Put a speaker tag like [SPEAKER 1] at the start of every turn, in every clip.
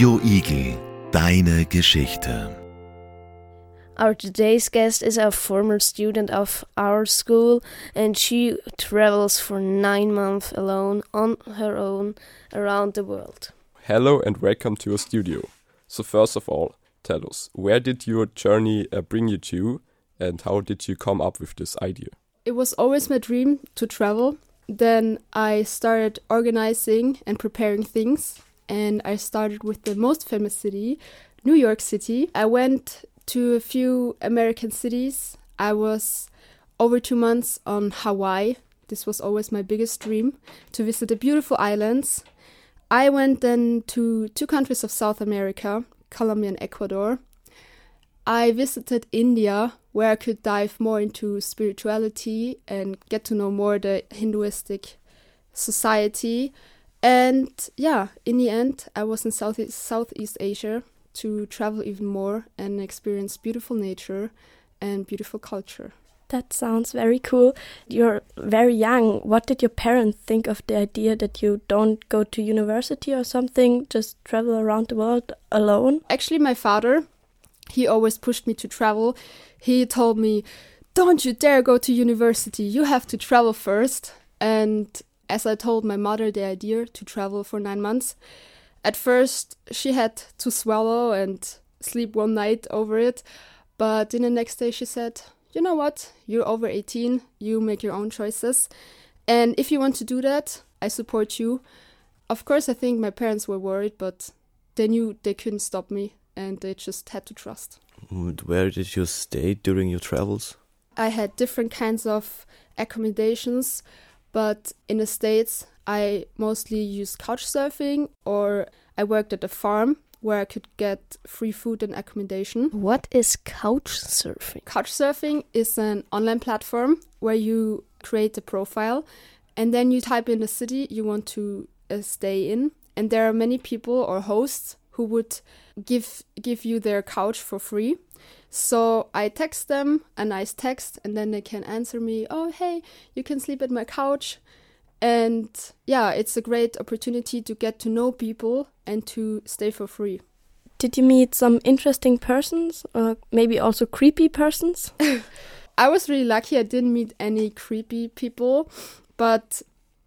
[SPEAKER 1] Radio Igel, deine Geschichte.
[SPEAKER 2] Our today's guest is a former student of our school, and she travels for nine months alone on her own around the world.
[SPEAKER 3] Hello and welcome to your studio. So, first of all, tell us where did your journey uh, bring you to, and how did you come up with this idea?
[SPEAKER 4] It was always my dream to travel. Then I started organizing and preparing things, and I started with the most famous city, New York City. I went to a few American cities. I was over two months on Hawaii. This was always my biggest dream to visit the beautiful islands. I went then to two countries of South America, Colombia and Ecuador. I visited India, where I could dive more into spirituality and get to know more the Hinduistic society. And yeah, in the end, I was in Southeast, Southeast Asia, to travel even more and experience beautiful nature and beautiful culture.
[SPEAKER 2] That sounds very cool. You're very young. What did your parents think of the idea that you don't go to university or something, just travel around the world alone?
[SPEAKER 4] Actually, my father, he always pushed me to travel. He told me, Don't you dare go to university, you have to travel first. And as I told my mother the idea to travel for nine months, at first, she had to swallow and sleep one night over it, but in the next day, she said, You know what? You're over 18, you make your own choices. And if you want to do that, I support you. Of course, I think my parents were worried, but they knew they couldn't stop me and they just had to trust.
[SPEAKER 5] And where did you stay during your travels?
[SPEAKER 4] I had different kinds of accommodations, but in the States, I mostly used couch surfing or I worked at a farm where I could get free food and accommodation.
[SPEAKER 2] What is couch surfing?
[SPEAKER 4] Couch surfing is an online platform where you create a profile and then you type in the city you want to uh, stay in and there are many people or hosts who would give give you their couch for free. So I text them a nice text and then they can answer me, "Oh, hey, you can sleep at my couch." And yeah, it's a great opportunity to get to know people and to stay for free.
[SPEAKER 2] Did you meet some interesting persons or maybe also creepy persons?
[SPEAKER 4] I was really lucky. I didn't meet any creepy people, but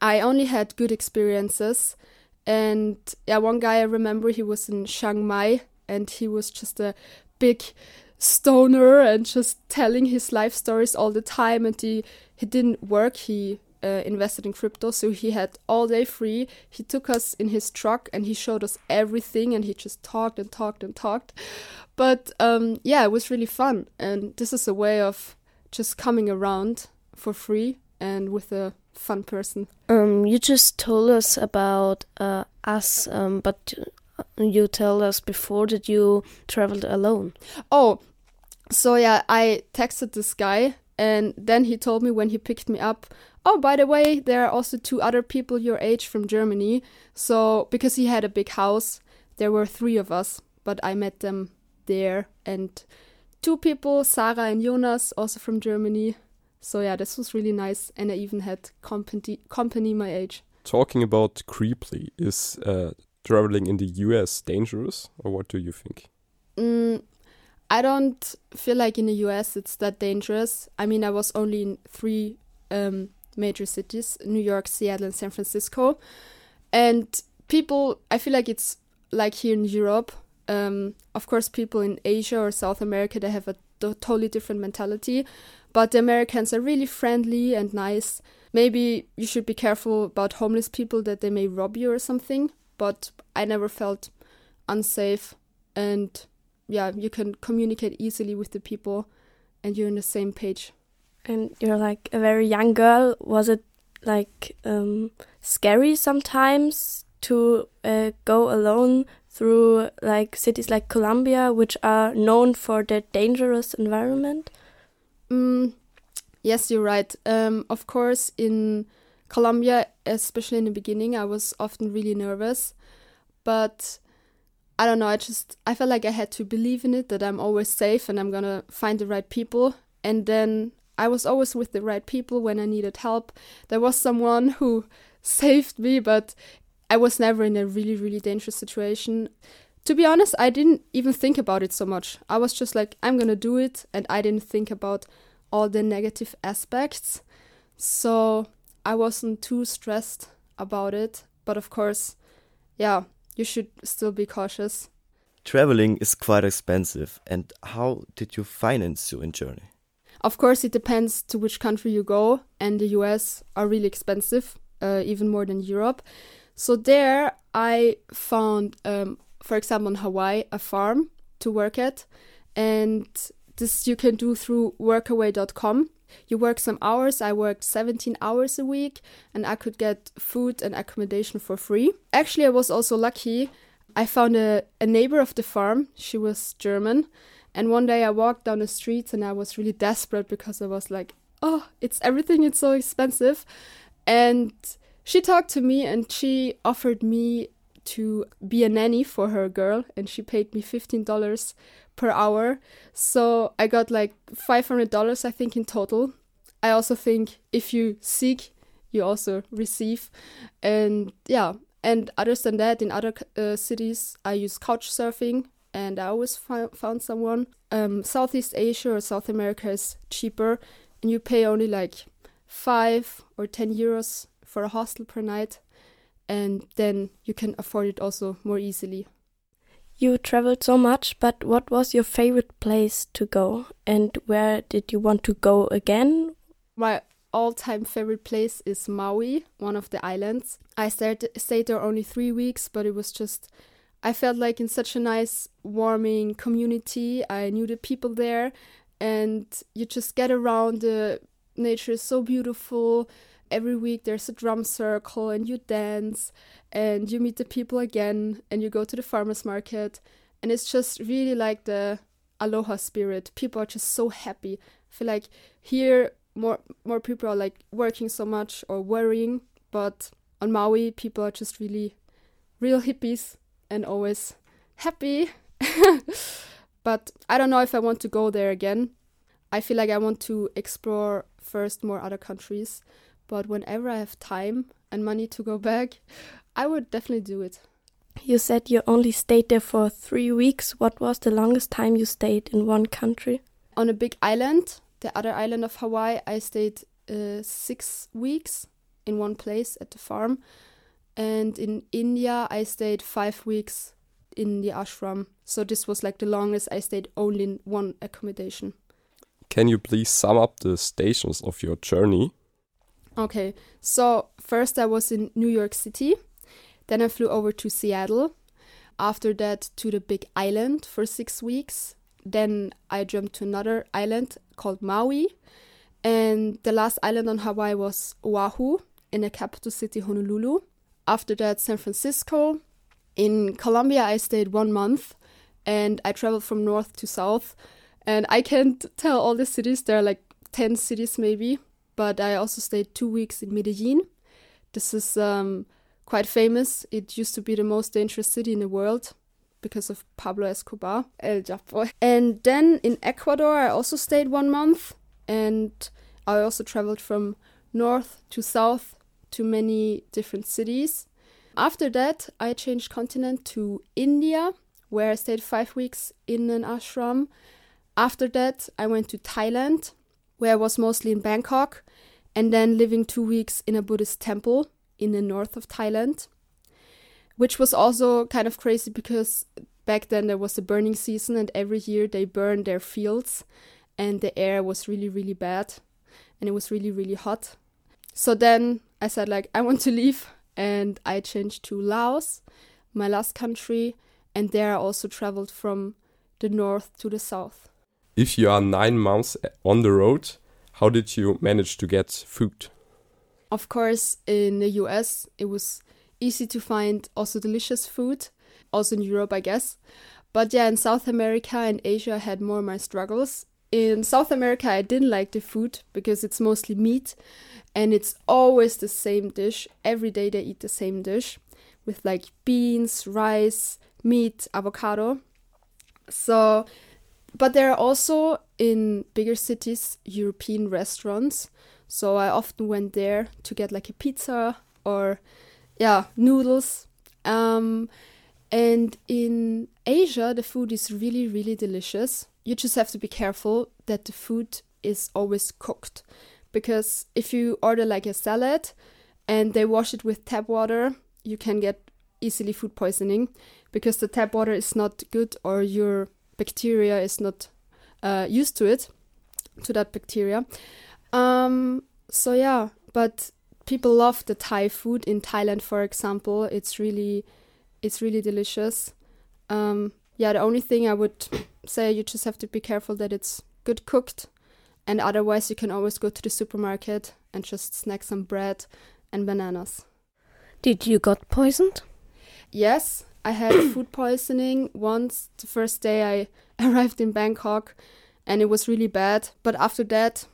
[SPEAKER 4] I only had good experiences. And yeah, one guy I remember he was in Chiang Mai and he was just a big stoner and just telling his life stories all the time and he he didn't work he uh, invested in crypto, so he had all day free. He took us in his truck and he showed us everything, and he just talked and talked and talked. But um, yeah, it was really fun, and this is a way of just coming around for free and with a fun person.
[SPEAKER 2] Um, you just told us about uh, us, um, but you told us before that you traveled alone.
[SPEAKER 4] Oh, so yeah, I texted this guy, and then he told me when he picked me up oh, by the way, there are also two other people your age from Germany. So, because he had a big house, there were three of us, but I met them there. And two people, Sarah and Jonas, also from Germany. So, yeah, this was really nice. And I even had company, company my age.
[SPEAKER 3] Talking about creepily, is uh, traveling in the US dangerous, or what do you think?
[SPEAKER 4] Mm, I don't feel like in the US it's that dangerous. I mean, I was only in three um, major cities New York, Seattle, and San Francisco. And people, I feel like it's like here in Europe. Um, of course, people in Asia or South America, they have a totally different mentality. But the Americans are really friendly and nice. Maybe you should be careful about homeless people that they may rob you or something. But I never felt unsafe. And yeah, you can communicate easily with the people and you're on the same page
[SPEAKER 2] and you're like a very young girl. Was it like um, scary sometimes to uh, go alone through like cities like Colombia, which are known for their dangerous environment?
[SPEAKER 4] Mm, yes, you're right. Um, of course, in Colombia, especially in the beginning, I was often really nervous, but I don't know. I just I felt like I had to believe in it that I'm always safe and I'm gonna find the right people. And then I was always with the right people when I needed help. There was someone who saved me, but I was never in a really, really dangerous situation. To be honest, I didn't even think about it so much. I was just like, I'm gonna do it, and I didn't think about all the negative aspects. So I wasn't too stressed about it. But of course, yeah, you should still be cautious.
[SPEAKER 5] Traveling is quite expensive, and how did you finance your journey?
[SPEAKER 4] Of course, it depends to which country you go, and the US are really expensive, uh, even more than Europe. So there, I found, um, for example, in Hawaii, a farm to work at, and this you can do through workaway.com. You work some hours. I worked 17 hours a week, and I could get food and accommodation for free. Actually, I was also lucky. I found a, a neighbor of the farm. She was German. And one day I walked down the streets and I was really desperate because I was like, oh, it's everything, it's so expensive. And she talked to me and she offered me to be a nanny for her girl and she paid me $15 per hour. So I got like $500 I think in total. I also think if you seek, you also receive. And yeah, and other than that, in other uh, cities, I use couch surfing and I always found someone. Um, Southeast Asia or South America is cheaper and you pay only like five or 10 euros for a hostel per night and then you can afford it also more easily.
[SPEAKER 2] You traveled so much, but what was your favorite place to go and where did you want to go again?
[SPEAKER 4] My all time favorite place is Maui, one of the islands. I stayed, stayed there only three weeks, but it was just, I felt like in such a nice, warming community. I knew the people there, and you just get around. The nature is so beautiful. Every week there's a drum circle, and you dance, and you meet the people again, and you go to the farmers market. And it's just really like the aloha spirit. People are just so happy. I feel like here more more people are like working so much or worrying, but on Maui people are just really real hippies and always happy. but I don't know if I want to go there again. I feel like I want to explore first more other countries, but whenever I have time and money to go back, I would definitely do it.
[SPEAKER 2] You said you only stayed there for three weeks. What was the longest time you stayed in one country?
[SPEAKER 4] On a big island the other island of Hawaii, I stayed uh, six weeks in one place at the farm. And in India, I stayed five weeks in the ashram. So this was like the longest I stayed only in one accommodation.
[SPEAKER 3] Can you please sum up the stations of your journey?
[SPEAKER 4] Okay, so first I was in New York City, then I flew over to Seattle, after that to the Big Island for six weeks, then I jumped to another island called Maui. And the last island on Hawaii was Oahu in the capital city, Honolulu. After that, San Francisco. In Colombia, I stayed one month and I traveled from north to south. And I can't tell all the cities, there are like 10 cities maybe. But I also stayed two weeks in Medellin. This is um, quite famous. It used to be the most dangerous city in the world because of Pablo Escobar, El Chapo. And then in Ecuador, I also stayed one month, and I also traveled from north to south to many different cities. After that, I changed continent to India, where I stayed five weeks in an ashram. After that, I went to Thailand, where I was mostly in Bangkok, and then living two weeks in a Buddhist temple in the north of Thailand which was also kind of crazy because back then there was the burning season and every year they burned their fields and the air was really really bad and it was really really hot. So then i said like i want to leave and i changed to laos my last country and there i also traveled from the north to the south
[SPEAKER 3] if you are nine months on the road how did you manage to get food
[SPEAKER 4] of course in the us it was easy to find also delicious food, also in Europe, I guess. But yeah, in South America and Asia, I had more my struggles. In South America, I didn't like the food because it's mostly meat and it's always the same dish. Every day they eat the same dish with like beans, rice, meat, avocado. So, but there are also in bigger cities European restaurants. So I often went there to get like a pizza or yeah, noodles. Um, And in Asia, the food is really, really delicious. You just have to be careful that the food is always cooked. Because if you order like a salad and they wash it with tap water, you can get easily food poisoning because the tap water is not good or your bacteria is not uh, used to it, to that bacteria. Um, so yeah, but people love the Thai food in Thailand, for example. It's really, it's really delicious. Um, yeah, the only thing I would say you just have to be careful that it's good cooked, and otherwise you can always go to the supermarket and just snack some bread and bananas.
[SPEAKER 6] Did you got poisoned?
[SPEAKER 4] Yes, I had food poisoning once the first day I arrived in Bangkok, and it was really bad. But after that,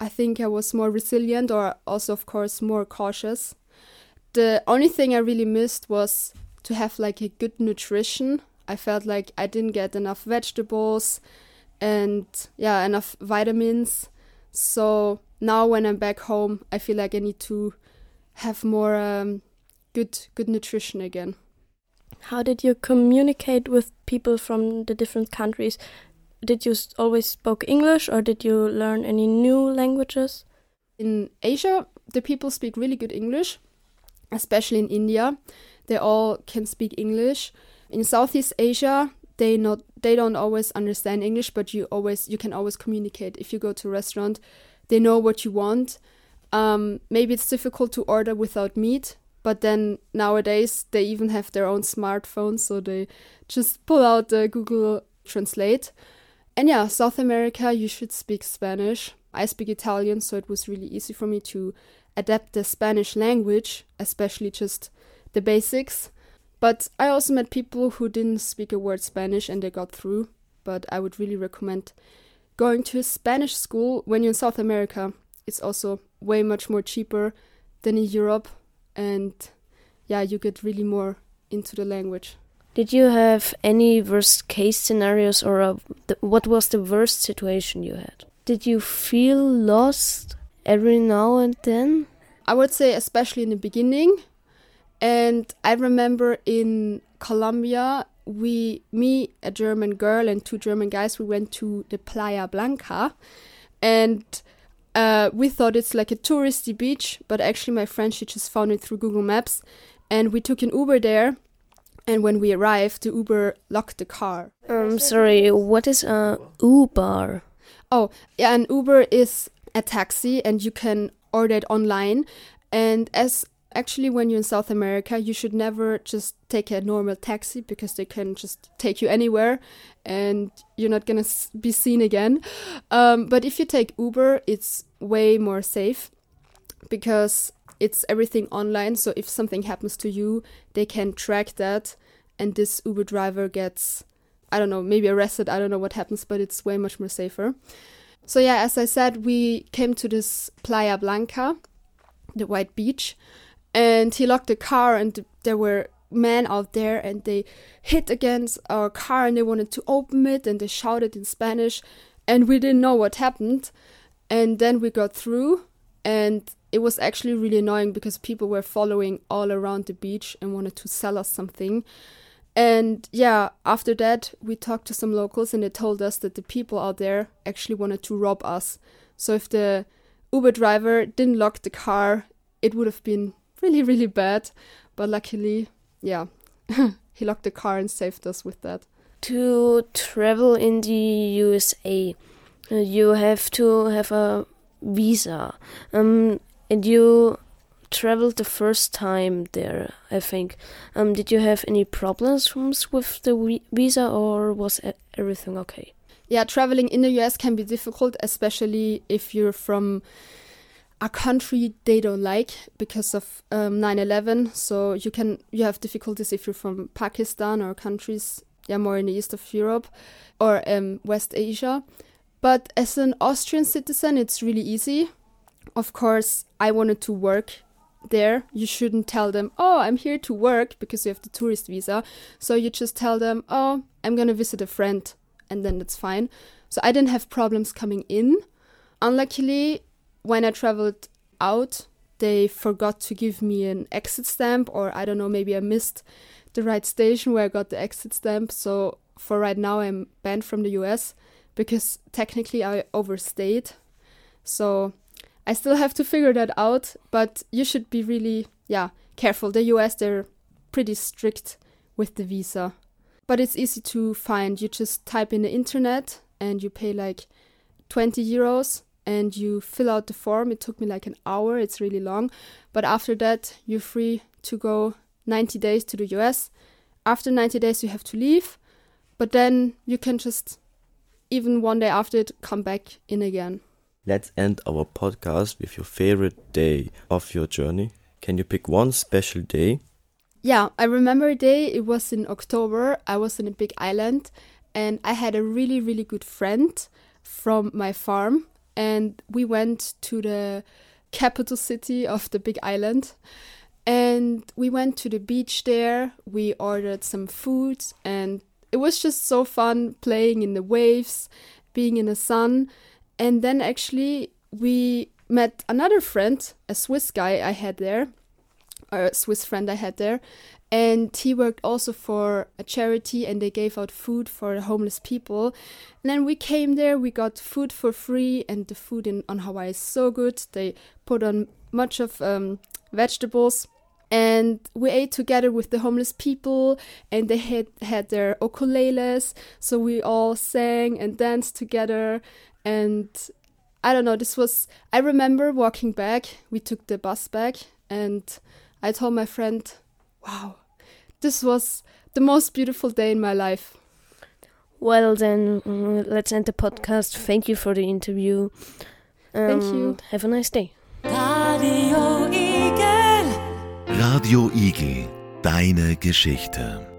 [SPEAKER 4] I think I was more resilient or also, of course, more cautious. The only thing I really missed was to have like a good nutrition. I felt like I didn't get enough vegetables and yeah, enough vitamins. So now when I'm back home, I feel like I need to have more um, good good nutrition again.
[SPEAKER 2] How did you communicate with people from the different countries? Did you always spoke English or did you learn any new languages?
[SPEAKER 4] In Asia, the people speak really good English, especially in India. They all can speak English. In Southeast Asia, they not they don't always understand English, but you always you can always communicate. If you go to a restaurant, they know what you want. Um, maybe it's difficult to order without meat, but then nowadays they even have their own smartphones, so they just pull out the Google Translate. And yeah, South America, you should speak Spanish. I speak Italian, so it was really easy for me to adapt the Spanish language, especially just the basics. But I also met people who didn't speak a word Spanish and they got through. But I would really recommend going to a Spanish school when you're in South America. It's also way much more cheaper than in Europe, and yeah, you get really more into the language.
[SPEAKER 6] Did you have any worst case scenarios or a, the, what was the worst situation you had? Did you feel lost every now and then?
[SPEAKER 4] I would say, especially in the beginning. And I remember in Colombia, we, me, a German girl, and two German guys, we went to the Playa Blanca. And uh, we thought it's like a touristy beach, but actually, my friend, she just found it through Google Maps. And we took an Uber there. And when we arrived, the Uber locked the car.
[SPEAKER 6] Um, sorry, what is a Uber?
[SPEAKER 4] Oh, yeah, an Uber is a taxi and you can order it online. And as actually, when you're in South America, you should never just take a normal taxi because they can just take you anywhere and you're not gonna be seen again. Um, but if you take Uber, it's way more safe because it's everything online. So if something happens to you, they can track that, and this Uber driver gets, I don't know, maybe arrested. I don't know what happens, but it's way much more safer. So yeah, as I said, we came to this Playa Blanca, the white beach, and he locked the car, and there were men out there, and they hit against our car, and they wanted to open it, and they shouted in Spanish, and we didn't know what happened, and then we got through, and it was actually really annoying because people were following all around the beach and wanted to sell us something. And yeah, after that, we talked to some locals and they told us that the people out there actually wanted to rob us. So if the Uber driver didn't lock the car, it would have been really, really bad. But luckily, yeah, he locked the car and saved us with that.
[SPEAKER 6] To travel in the USA, uh, you have to have a visa. Um, and you traveled the first time there, I think. Um, did you have any problems with the visa, or was everything okay?
[SPEAKER 4] yeah, traveling in the US can be difficult, especially if you're from a country they don't like because of um, 9/11. So you can you have difficulties if you're from Pakistan or countries yeah more in the east of Europe or um, West Asia. But as an Austrian citizen, it's really easy. Of course, I wanted to work there. You shouldn't tell them, "Oh, I'm here to work" because you have the tourist visa. So you just tell them, "Oh, I'm going to visit a friend." and then that's fine. So I didn't have problems coming in. Unluckily, when I traveled out, they forgot to give me an exit stamp, or I don't know, maybe I missed the right station where I got the exit stamp. So for right now, I'm banned from the US because technically I overstayed. So I still have to figure that out, but you should be really, yeah, careful. The US, they're pretty strict with the visa. But it's easy to find. You just type in the internet and you pay like 20 euros and you fill out the form. It took me like an hour, it's really long. But after that, you're free to go 90 days to the US. After 90 days, you have to leave, but then you can just, even one day after it, come back in again.
[SPEAKER 5] Let's end our podcast with your favorite day of your journey. Can you pick one special day?
[SPEAKER 4] Yeah, I remember a day, it was in October. I was in a big island and I had a really, really good friend from my farm. And we went to the capital city of the big island. And we went to the beach there. We ordered some food and it was just so fun playing in the waves, being in the sun. And then actually, we met another friend, a Swiss guy I had there, a Swiss friend I had there. And he worked also for a charity and they gave out food for homeless people. And then we came there, we got food for free, and the food in, on Hawaii is so good. They put on much of um, vegetables and we ate together with the homeless people and they had had their ukuleles so we all sang and danced together and i don't know this was i remember walking back we took the bus back and i told my friend wow this was the most beautiful day in my life
[SPEAKER 6] Well, then mm, let's end the podcast. Thank you for the interview.
[SPEAKER 4] Thank you.
[SPEAKER 6] Have a nice day.
[SPEAKER 1] Radio Igel, deine Geschichte.